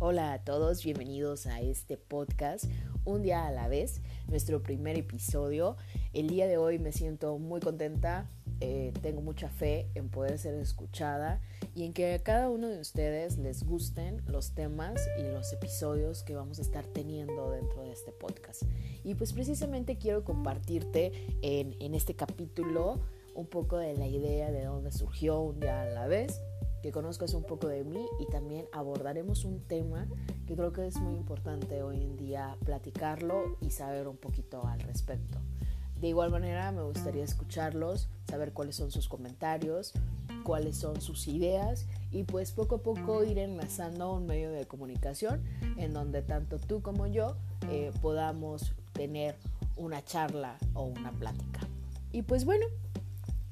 Hola a todos, bienvenidos a este podcast Un día a la vez, nuestro primer episodio. El día de hoy me siento muy contenta, eh, tengo mucha fe en poder ser escuchada y en que a cada uno de ustedes les gusten los temas y los episodios que vamos a estar teniendo dentro de este podcast. Y pues precisamente quiero compartirte en, en este capítulo un poco de la idea de dónde surgió un día a la vez que conozcas un poco de mí y también abordaremos un tema que creo que es muy importante hoy en día platicarlo y saber un poquito al respecto. De igual manera me gustaría escucharlos, saber cuáles son sus comentarios, cuáles son sus ideas y pues poco a poco ir enlazando un medio de comunicación en donde tanto tú como yo eh, podamos tener una charla o una plática. Y pues bueno,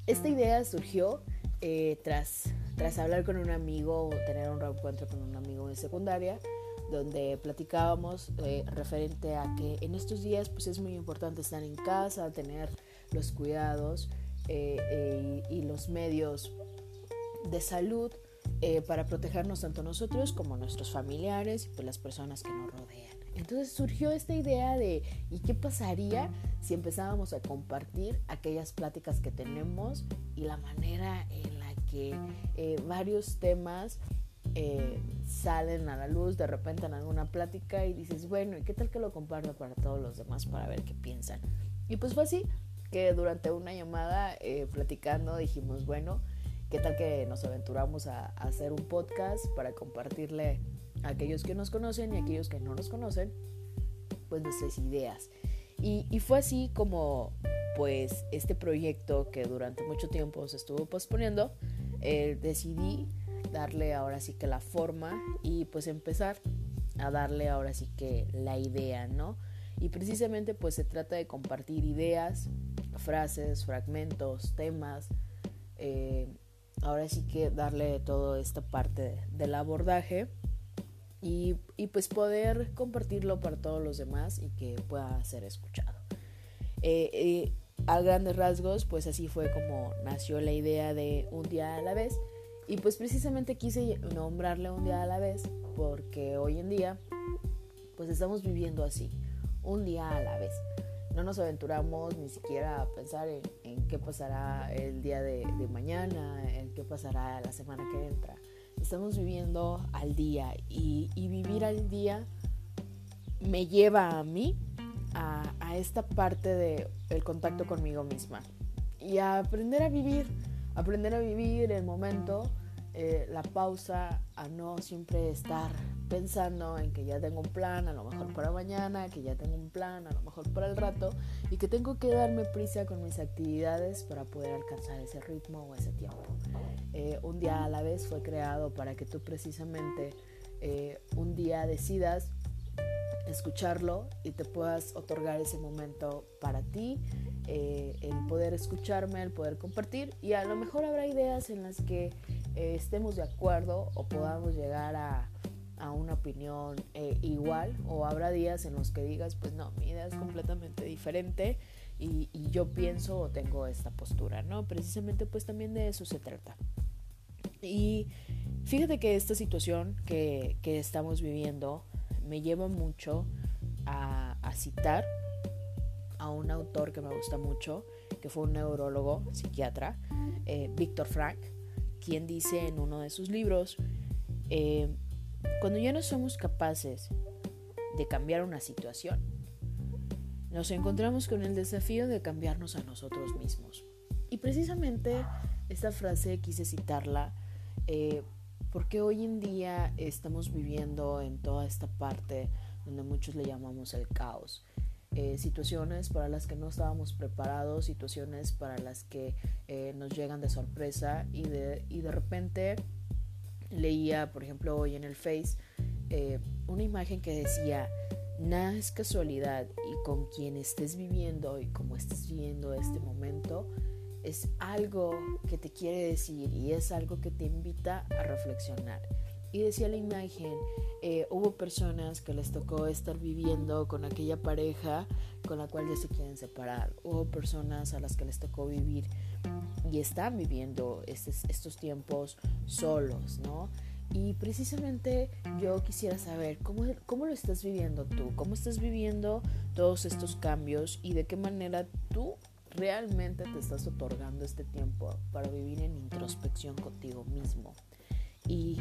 esta idea surgió eh, tras tras hablar con un amigo o tener un reencuentro con un amigo de secundaria, donde platicábamos eh, referente a que en estos días pues es muy importante estar en casa, tener los cuidados eh, eh, y, los medios de salud para protegernos tanto nosotros como nuestros familiares y pues, las personas que nos rodean. Entonces surgió esta idea de ¿y qué pasaría si empezábamos a compartir aquellas pláticas que tenemos y la manera en que eh, varios temas eh, salen a la luz de repente en alguna plática y dices, bueno, ¿y qué tal que lo comparto para todos los demás para ver qué piensan? Y pues fue así que durante una llamada eh, platicando dijimos, bueno, ¿qué tal que nos aventuramos a, hacer un podcast para compartirle a aquellos que nos conocen y a aquellos que no nos conocen, pues nuestras ideas? Y, y fue así como pues este proyecto que durante mucho tiempo se estuvo posponiendo, eh, decidí darle ahora sí que la forma y pues empezar a darle ahora sí que la idea, ¿no? Y precisamente pues se trata de compartir ideas, frases, fragmentos, temas, eh, ahora sí que darle toda esta parte del abordaje y, pues poder compartirlo para todos los demás y que pueda ser escuchado. Eh, a grandes rasgos, pues así fue como nació la idea de un día a la vez. Y pues precisamente quise nombrarle un día a la vez porque hoy en día pues estamos viviendo así, un día a la vez. No nos aventuramos ni siquiera a pensar en, qué pasará el día de, mañana, en qué pasará la semana que entra. Estamos viviendo al día y, y vivir al día me lleva a mí a, esta parte de el contacto conmigo misma y a aprender a vivir, aprender a vivir el momento, eh, la pausa, a no siempre estar pensando en que ya tengo un plan, a lo mejor para mañana, que ya tengo un plan, a lo mejor para el rato, y que tengo que darme prisa con mis actividades para poder alcanzar ese ritmo o ese tiempo. Eh, un día a la vez fue creado para que tú precisamente eh, un día decidas escucharlo y te puedas otorgar ese momento para ti, eh, el poder escucharme, el poder compartir y a lo mejor habrá ideas en las que eh, estemos de acuerdo o podamos llegar a, una opinión eh, igual o habrá días en los que digas pues no, mi idea es completamente diferente y, yo pienso o tengo esta postura, ¿no? Precisamente pues también de eso se trata. Y fíjate que esta situación que, que estamos viviendo me lleva mucho a, citar a un autor que me gusta mucho, que fue un neurólogo, psiquiatra, eh, Víctor Frank, quien dice en uno de sus libros, eh, cuando ya no somos capaces de cambiar una situación, nos encontramos con el desafío de cambiarnos a nosotros mismos. Y precisamente esta frase quise citarla eh, porque hoy en día estamos viviendo en toda esta parte donde muchos le llamamos el caos. Eh, situaciones para las que no estábamos preparados, situaciones para las que eh, nos llegan de sorpresa y de, y de repente leía, por ejemplo, hoy en el Face, eh, una imagen que decía, nada es casualidad y con quien estés viviendo y como estés viviendo este momento, es algo que te quiere decir y es algo que te invita a reflexionar. Y decía la imagen, eh, hubo personas que les tocó estar viviendo con aquella pareja con la cual ya se quieren separar. Hubo personas a las que les tocó vivir y están viviendo estos, estos tiempos solos, ¿no? Y precisamente yo quisiera saber cómo, cómo lo estás viviendo tú, cómo estás viviendo todos estos cambios y de qué manera tú realmente te estás otorgando este tiempo para vivir en introspección contigo mismo. Y,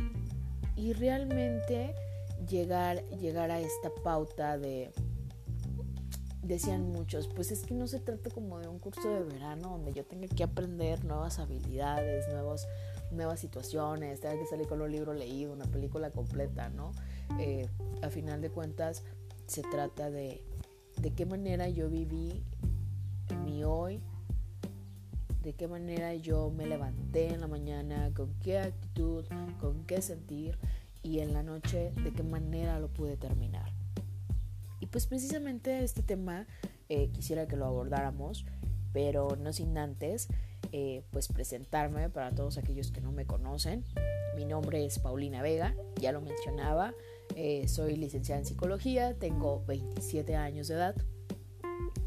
y realmente llegar, llegar a esta pauta de, decían muchos, pues es que no se trata como de un curso de verano donde yo tenga que aprender nuevas habilidades, nuevos, nuevas situaciones, tenga que salir con un libro leído, una película completa, ¿no? Eh, a final de cuentas, se trata de de qué manera yo viví mi hoy, de qué manera yo me levanté en la mañana, con qué actitud, con qué sentir y en la noche de qué manera lo pude terminar. Y pues precisamente este tema eh, quisiera que lo abordáramos, pero no sin antes eh, pues presentarme para todos aquellos que no me conocen. Mi nombre es Paulina Vega, ya lo mencionaba, eh, soy licenciada en psicología, tengo 27 años de edad,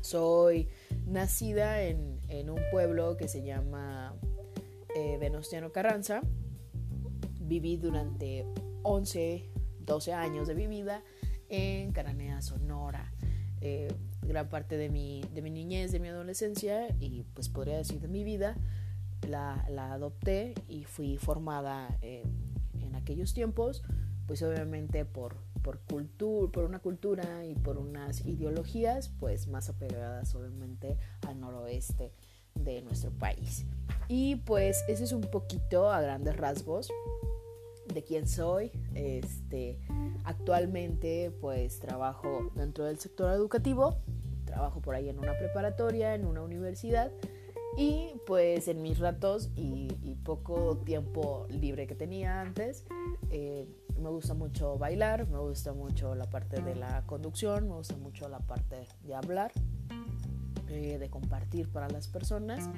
soy nacida en, en un pueblo que se llama Venustiano Carranza, viví durante 11, 12 años de mi vida en Caranea, Sonora. Eh, gran parte de mi, de mi niñez, de mi adolescencia y pues podría decir de mi vida, la, la adopté y fui formada eh, en aquellos tiempos, pues obviamente por, por, cultura, por una cultura y por unas ideologías pues más apegadas obviamente al noroeste de nuestro país. Y pues ese es un poquito a grandes rasgos de quién soy. Este, actualmente pues trabajo dentro del sector educativo, trabajo por ahí en una preparatoria, en una universidad y pues en mis ratos y, poco tiempo libre que tenía antes, eh, me gusta mucho bailar, me gusta mucho la parte de la conducción, me gusta mucho la parte de hablar, eh, de compartir para las personas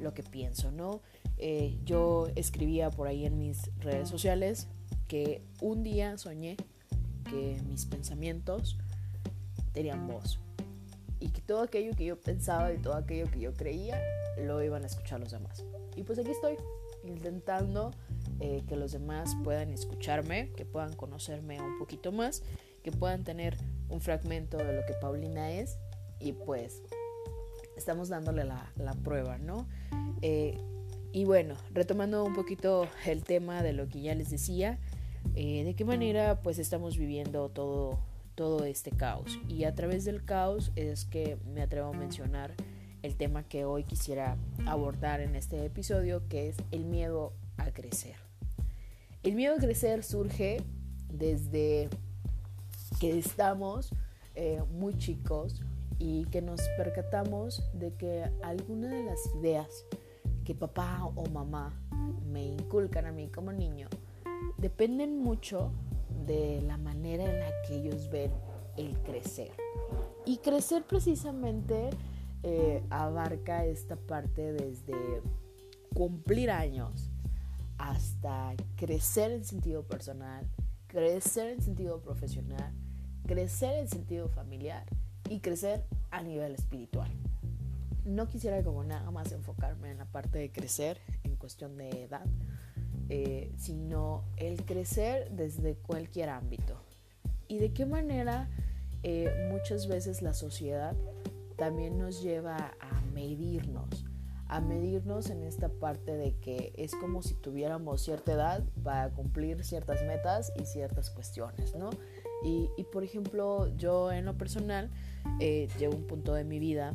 lo que pienso, ¿no? Eh, yo escribía por ahí en mis redes sociales que un día soñé que mis pensamientos tenían voz y que todo aquello que yo pensaba y todo aquello que yo creía lo iban a escuchar los demás. Y pues aquí estoy, intentando eh, que los demás puedan escucharme, que puedan conocerme un poquito más, que puedan tener un fragmento de lo que Paulina es y pues estamos dándole la, la prueba, ¿no? Eh, y bueno, retomando un poquito el tema de lo que ya les decía, eh, de qué manera pues estamos viviendo todo, todo este caos. Y a través del caos es que me atrevo a mencionar el tema que hoy quisiera abordar en este episodio, que es el miedo a crecer. El miedo a crecer surge desde que estamos eh, muy chicos y que nos percatamos de que alguna de las ideas que papá o mamá me inculcan a mí como niño dependen mucho de la manera en la que ellos ven el crecer. Y crecer precisamente eh, abarca esta parte desde cumplir años hasta crecer en sentido personal, crecer en sentido profesional, crecer en sentido familiar y crecer a nivel espiritual no quisiera como nada más enfocarme en la parte de crecer en cuestión de edad, eh, sino el crecer desde cualquier ámbito. Y de qué manera eh, muchas veces la sociedad también nos lleva a medirnos, a medirnos en esta parte de que es como si tuviéramos cierta edad para cumplir ciertas metas y ciertas cuestiones, ¿no? Y, por ejemplo, yo en lo personal eh, llevo un punto de mi vida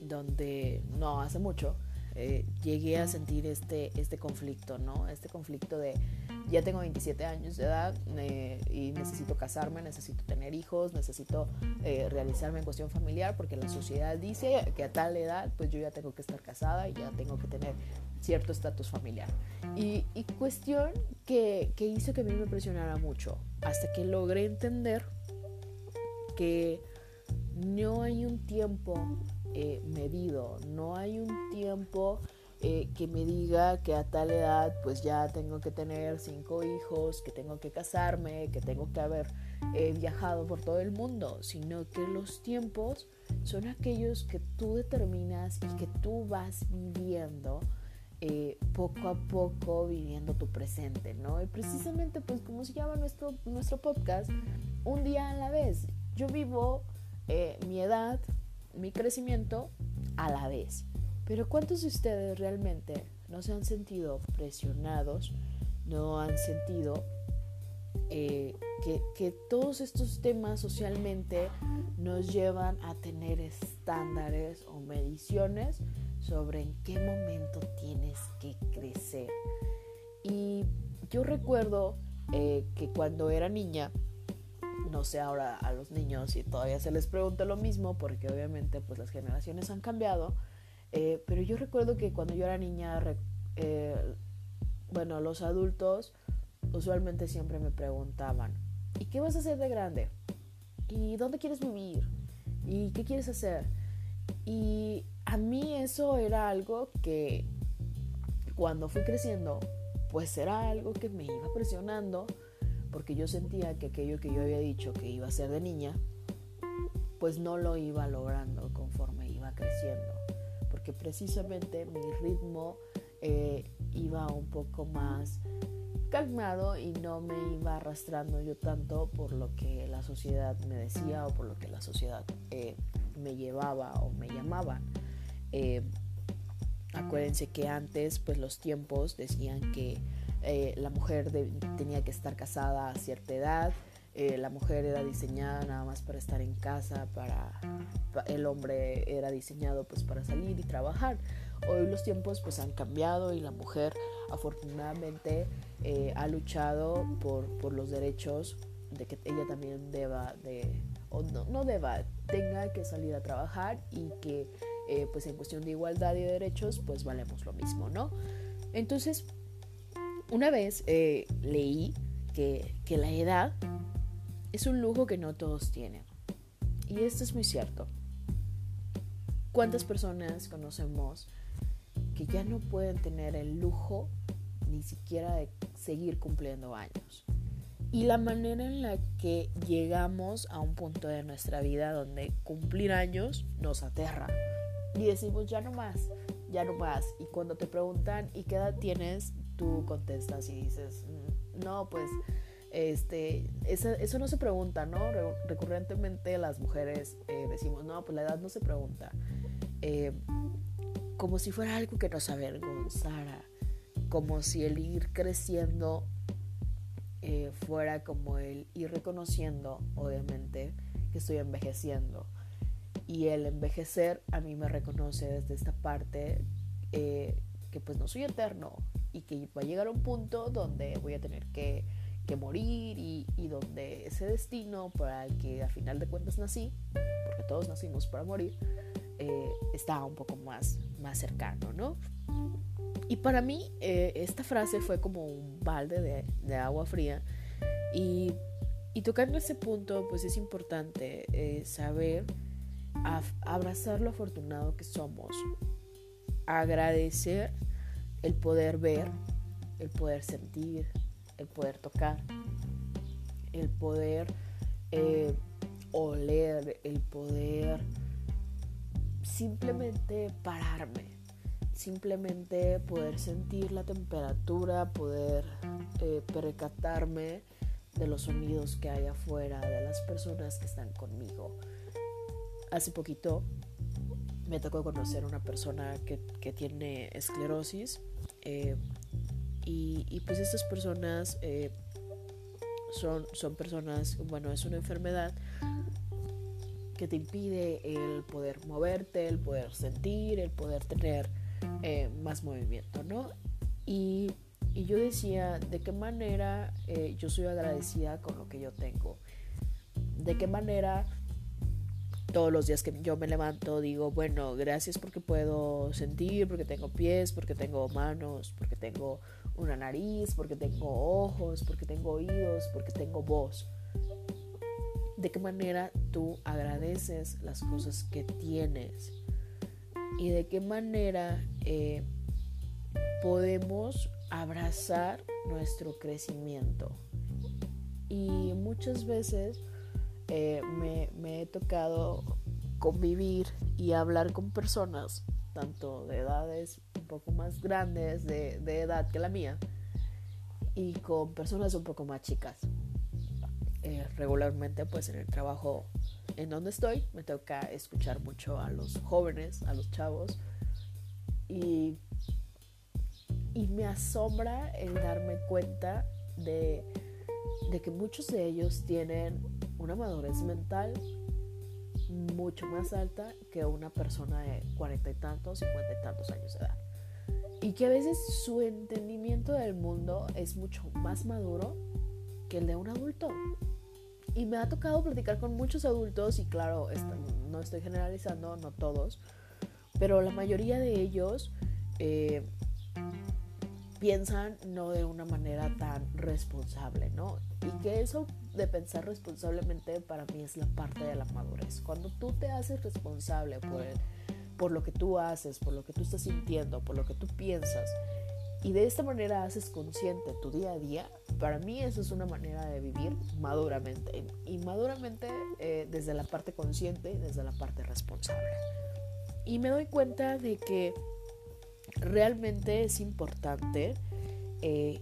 donde no hace mucho eh, llegué a sentir este, este conflicto, ¿no? Este conflicto de ya tengo 27 años de edad y necesito casarme, necesito tener hijos, necesito eh, realizarme en cuestión familiar porque la sociedad dice que a tal edad pues yo ya tengo que estar casada y ya tengo que tener cierto estatus familiar. Y, y cuestión que, que hizo que a mí me presionara mucho hasta que logré entender que no hay un tiempo eh, medido, no hay un tiempo eh, que me diga que a tal edad pues ya tengo que tener cinco hijos, que tengo que casarme, que tengo que haber eh, viajado por todo el mundo, sino que los tiempos son aquellos que tú determinas y que tú vas viviendo eh, poco a poco viviendo tu presente, ¿no? Y precisamente, pues como se llama nuestro, nuestro podcast, un día a la vez. Yo vivo mi edad, mi crecimiento a la vez. Pero ¿cuántos de ustedes realmente no se han sentido presionados, no han sentido eh, que, que, todos estos temas socialmente nos llevan a tener estándares o mediciones sobre en qué momento tienes que crecer. Y yo recuerdo eh, que cuando era niña, no sé ahora a los niños si todavía se les pregunta lo mismo, porque obviamente pues las generaciones han cambiado, eh, pero yo recuerdo que cuando yo era niña, eh, bueno, los adultos usualmente siempre me preguntaban, ¿y qué vas a hacer de grande? ¿Y dónde quieres vivir? ¿Y qué quieres hacer? Y a mí eso era algo que cuando fui creciendo, pues era algo que me iba presionando, porque yo sentía que aquello que yo había dicho que iba a ser de niña, pues no lo iba logrando conforme iba creciendo, precisamente mi ritmo eh, iba un poco más calmado y no me iba arrastrando yo tanto por lo que la sociedad me decía o por lo que la sociedad eh, me llevaba o me llamaba. Eh, acuérdense que antes, pues los tiempos decían que la mujer tenía que estar casada a cierta edad, eh, la mujer era diseñada nada más para estar en casa, para, el hombre era diseñado pues para salir y trabajar. Hoy los tiempos pues han cambiado y la mujer afortunadamente ha luchado por, por, los derechos de que ella también deba de, o no, no deba, tenga que salir a trabajar y que eh, pues en cuestión de igualdad y de derechos, pues valemos lo mismo, ¿no? Entonces, una vez eh, leí que, que la edad es un lujo que no todos tienen. Y esto es muy cierto. ¿Cuántas personas conocemos que ya no pueden tener el lujo ni siquiera de seguir cumpliendo años? Y la manera en la que llegamos a un punto de nuestra vida donde cumplir años nos aterra, y decimos ya no más, ya no más. Y cuando te preguntan ¿y qué edad tienes? Tú contestas y dices, mm, no, pues este, eso, eso no se pregunta, ¿no? recurrentemente las mujeres eh, decimos, no, pues la edad no se pregunta. Eh, como si fuera algo que nos avergonzara, como si el ir creciendo eh, fuera como el ir reconociendo, obviamente, que estoy envejeciendo y el envejecer a mí me reconoce desde esta parte que pues no soy eterno y que va a llegar a un punto donde voy a tener que, que morir y, y, donde ese destino para el que a final de cuentas nací, porque todos nacimos para morir, eh, está un poco más, más cercano, ¿no? Y para mí eh, esta frase fue como un balde de, de agua fría y, y, tocando ese punto pues es importante saber abrazar lo afortunado que somos, agradecer el poder ver, el poder sentir, el poder tocar, el poder eh, oler, el poder simplemente pararme, simplemente poder sentir la temperatura, poder eh, percatarme de los sonidos que hay afuera, de las personas que están conmigo. Hace poquito me tocó conocer a una persona que, tiene esclerosis eh, y, pues estas personas eh, son, son personas, bueno, es una enfermedad que te impide el poder moverte, el poder sentir, el poder tener eh, más movimiento, ¿no? Y, y, yo decía, ¿de qué manera yo soy agradecida con lo que yo tengo? ¿De qué manera todos los días que yo me levanto digo, bueno, gracias porque puedo sentir, porque tengo pies, porque tengo manos, porque tengo una nariz, porque tengo ojos, porque tengo oídos, porque tengo voz. ¿De qué manera tú agradeces las cosas que tienes? ¿Y de qué manera eh, podemos abrazar nuestro crecimiento? Y muchas veces eh, me, he tocado convivir y hablar con personas tanto de edades un poco más grandes de, edad que la mía y con personas un poco más chicas. Eh, regularmente pues en el trabajo en donde estoy me toca escuchar mucho a los jóvenes, a los chavos y, y me asombra el darme cuenta de, de que muchos de ellos tienen una madurez mental mucho más alta que una persona de cuarenta y tantos, cincuenta y tantos años de edad. Y que a veces su entendimiento del mundo es mucho más maduro que el de un adulto. Y me ha tocado platicar con muchos adultos y claro, no estoy generalizando, no todos, pero la mayoría de ellos eh, piensan no de una manera tan responsable, ¿no? Y que eso de pensar responsablemente para mí es la parte de la madurez. Cuando tú te haces responsable por, por lo que tú haces, por lo que tú estás sintiendo, por lo que tú piensas, y de esta manera haces consciente tu día a día, para mí eso es una manera de vivir maduramente. Y maduramente eh, desde la parte consciente y desde la parte responsable. Y me doy cuenta de que realmente es importante eh,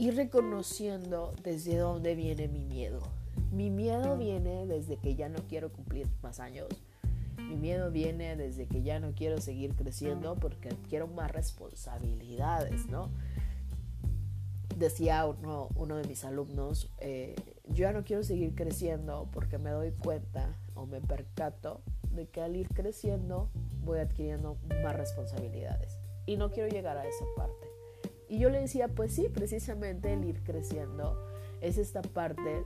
ir reconociendo desde dónde viene mi miedo. Mi miedo viene desde que ya no quiero cumplir más años mi miedo viene desde que ya no quiero seguir creciendo porque quiero más responsabilidades, ¿no? Decía uno, uno de mis alumnos, eh, yo ya no quiero seguir creciendo porque me doy cuenta o me percato de que al ir creciendo voy adquiriendo más responsabilidades. Y no quiero llegar a esa parte. Y yo le decía, pues sí, precisamente el ir creciendo es esta parte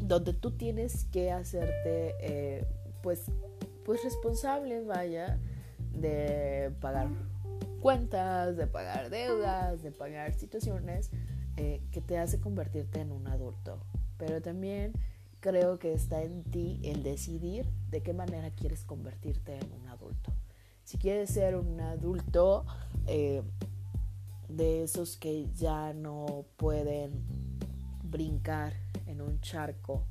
donde tú tienes que hacerte, eh, pues pues responsable, vaya, de pagar cuentas, de pagar deudas, de pagar situaciones eh, que te hace convertirte en un adulto. Pero también creo que está en ti el decidir de qué manera quieres convertirte en un adulto. Si quieres ser un adulto eh, de esos que ya no pueden brincar en un charco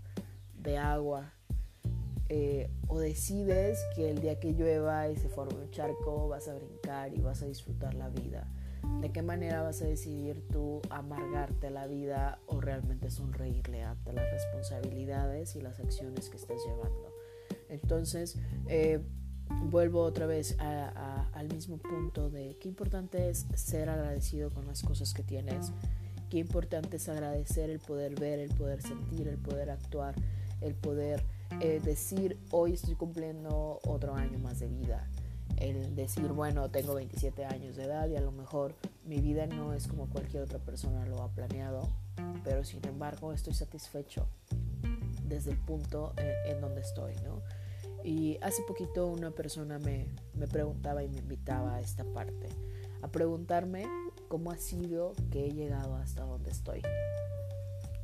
de agua eh, o decides que el día que llueva y se forme un charco vas a brincar y vas a disfrutar la vida. ¿De qué manera vas a decidir tú amargarte la vida o realmente sonreírle ante las responsabilidades y las acciones que estás llevando? Entonces, eh, vuelvo otra vez al mismo punto de qué importante es ser agradecido con las cosas que tienes, qué importante es agradecer el poder ver, el poder sentir, el poder actuar, el poder eh, decir hoy estoy cumpliendo otro año más de vida, el decir, bueno, tengo 27 años de edad y a lo mejor mi vida no es como cualquier otra persona lo ha planeado, pero sin embargo estoy satisfecho desde el punto en, donde estoy, ¿no? Y hace poquito una persona me, me preguntaba y me invitaba a esta parte, a preguntarme cómo ha sido que he llegado hasta donde estoy.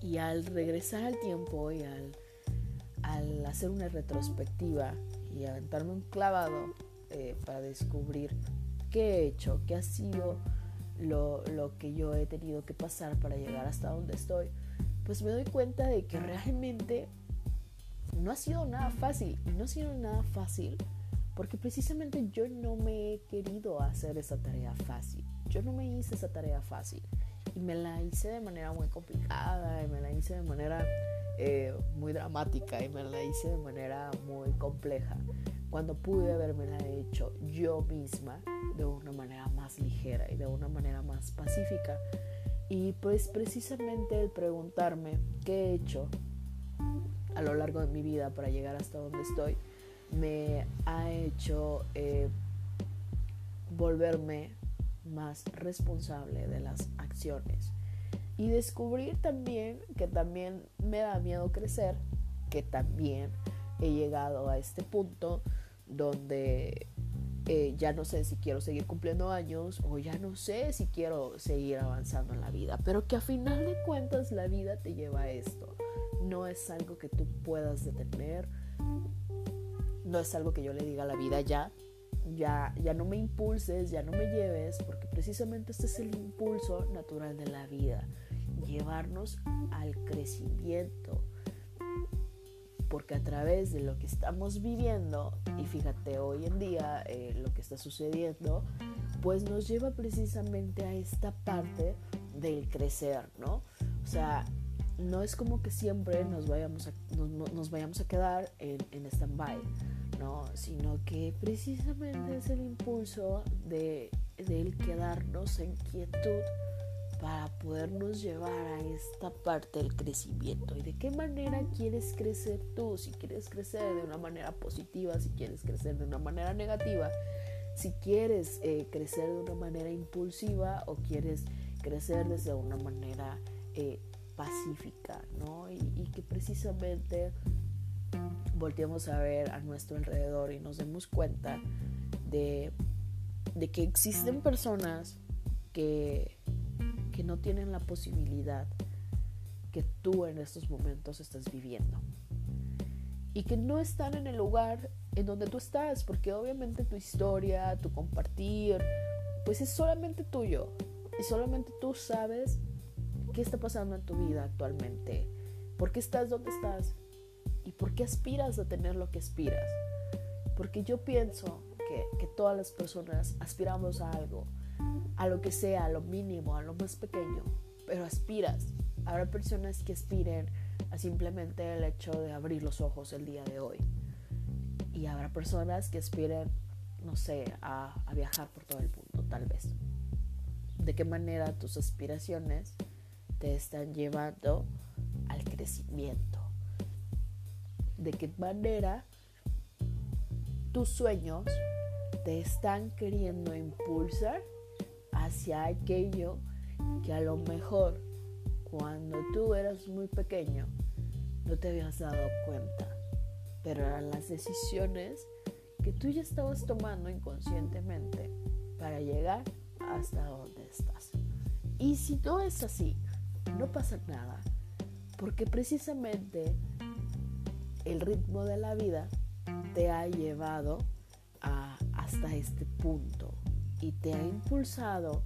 Y al regresar al tiempo y al al hacer una retrospectiva y aventarme un clavado eh, para descubrir qué he hecho, qué ha sido lo, lo, que yo he tenido que pasar para llegar hasta donde estoy, pues me doy cuenta de que realmente no ha sido nada fácil. Y no ha sido nada fácil porque precisamente yo no me he querido hacer esa tarea fácil. Yo no me hice esa tarea fácil. Y me la hice de manera muy complicada y me la hice de manera eh, muy dramática y me la hice de manera muy compleja, cuando pude haberme la hecho yo misma de una manera más ligera y de una manera más pacífica. Y pues precisamente el preguntarme qué he hecho a lo largo de mi vida para llegar hasta donde estoy, me ha hecho eh, volverme más responsable de las acciones y descubrir también que también me da miedo crecer, que también he llegado a este punto donde eh, ya no sé si quiero seguir cumpliendo años o ya no sé si quiero seguir avanzando en la vida, pero que a final de cuentas la vida te lleva a esto. No es algo que tú puedas detener, no es algo que yo le diga a la vida ya, ya, ya no me impulses, ya no me lleves, porque precisamente este es el impulso natural de la vida llevarnos al crecimiento. porque a través de lo que estamos viviendo, y fíjate hoy en día eh, lo que está sucediendo, pues nos lleva precisamente a esta parte del crecer, ¿no? O sea, no es como que siempre nos vayamos a, nos, vayamos a quedar en, en stand-by, ¿no? Sino que precisamente es el impulso de, del quedarnos en quietud para podernos llevar a esta parte del crecimiento. ¿Y de qué manera quieres crecer tú? Si quieres crecer de una manera positiva, si quieres crecer de una manera negativa, si quieres eh, crecer de una manera impulsiva o quieres crecer desde una manera eh, pacífica, ¿no? Y, que precisamente volteemos a ver a nuestro alrededor y nos demos cuenta de, de que existen personas que que no tienen la posibilidad que tú en estos momentos estás viviendo. Y que no están en el lugar en donde tú estás, porque obviamente tu historia, tu compartir, pues es solamente tuyo. Y solamente tú sabes qué está pasando en tu vida actualmente, por qué estás donde estás y por qué aspiras a tener lo que aspiras. Porque yo pienso que, que todas las personas aspiramos a algo a lo que sea, a lo mínimo, a lo más pequeño, pero aspiras. Habrá personas que aspiren a simplemente el hecho de abrir los ojos el día de hoy. Y habrá personas que aspiren, no sé, a, a viajar por todo el mundo, tal vez. ¿De qué manera tus aspiraciones te están llevando al crecimiento? ¿De qué manera tus sueños te están queriendo impulsar hacia aquello que a lo mejor cuando tú eras muy pequeño no te habías dado cuenta, pero eran las decisiones que tú ya estabas tomando inconscientemente para llegar hasta donde estás. Y si no es así, no pasa nada, porque precisamente el ritmo de la vida te ha llevado hasta este punto y te ha impulsado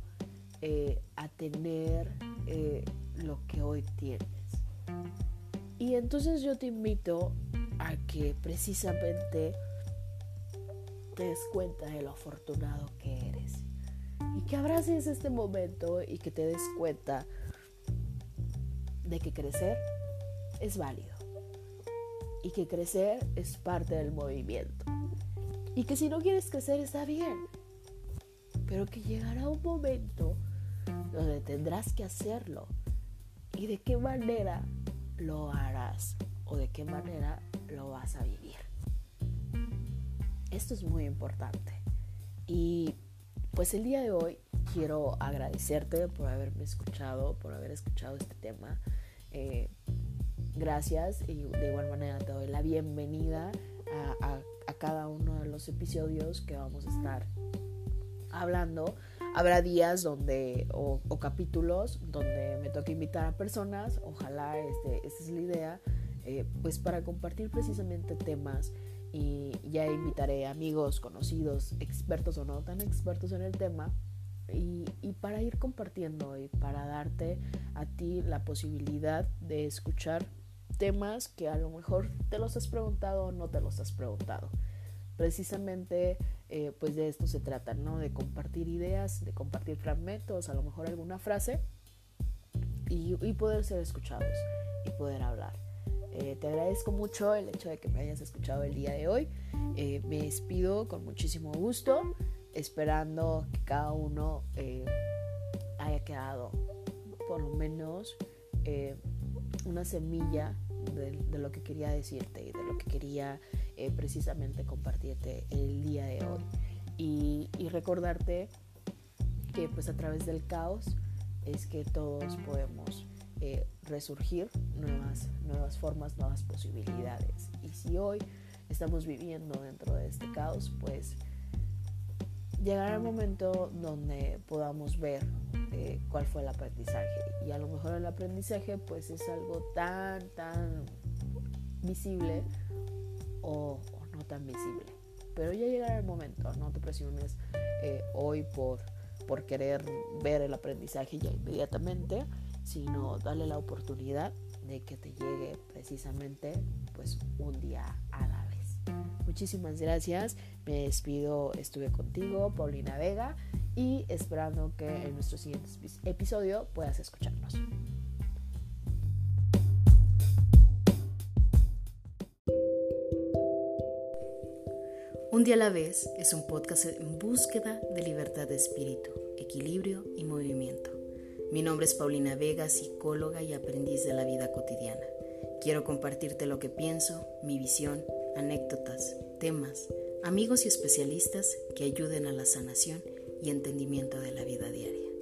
eh, a tener eh, lo que hoy tienes. Y entonces yo te invito a que precisamente te des cuenta de lo afortunado que eres. Y que abraces este momento y que te des cuenta de que crecer es válido. Y que crecer es parte del movimiento. Y que si no quieres crecer está bien pero que llegará un momento donde tendrás que hacerlo. ¿Y de qué manera lo harás? ¿O de qué manera lo vas a vivir? Esto es muy importante. Y pues el día de hoy quiero agradecerte por haberme escuchado, por haber escuchado este tema. Eh, gracias y de igual manera te doy la bienvenida a, cada uno de los episodios que vamos a estar hablando, habrá días donde, o, capítulos donde me toque invitar a personas, ojalá este, esta es la idea, eh, pues para compartir precisamente temas y ya invitaré amigos, conocidos, expertos o no tan expertos en el tema. Y, para ir compartiendo y para darte a ti la posibilidad de escuchar temas que a lo mejor te los has preguntado o no te los has preguntado precisamente eh, pues de esto se trata, ¿no? De compartir ideas, de compartir fragmentos, a lo mejor alguna frase y, poder ser escuchados y poder hablar. Eh, te agradezco mucho el hecho de que me hayas escuchado el día de hoy. Eh, me despido con muchísimo gusto, esperando que cada uno haya quedado por lo menos una semilla de, lo que quería decirte y de lo que quería eh, precisamente compartirte el día de hoy. Y, recordarte que pues a través del caos es que todos podemos eh, resurgir nuevas, nuevas formas, nuevas posibilidades. Y si hoy estamos viviendo dentro de este caos, pues llegará el momento donde podamos ver eh, cuál fue el aprendizaje. Y a lo mejor el aprendizaje pues es algo tan, tan visible o, no tan visible. Pero ya llegará el momento, no te presiones eh, hoy por, por querer ver el aprendizaje ya inmediatamente, sino darle la oportunidad de que te llegue precisamente pues un día a la. Muchísimas gracias, me despido, estuve contigo, Paulina Vega, y esperando que en nuestro siguiente episodio puedas escucharnos. Un día a la vez es un podcast en búsqueda de libertad de espíritu, equilibrio y movimiento. Mi nombre es Paulina Vega, psicóloga y aprendiz de la vida cotidiana. Quiero compartirte lo que pienso, mi visión, anécdotas, temas, amigos y especialistas que ayuden a la sanación y entendimiento de la vida diaria.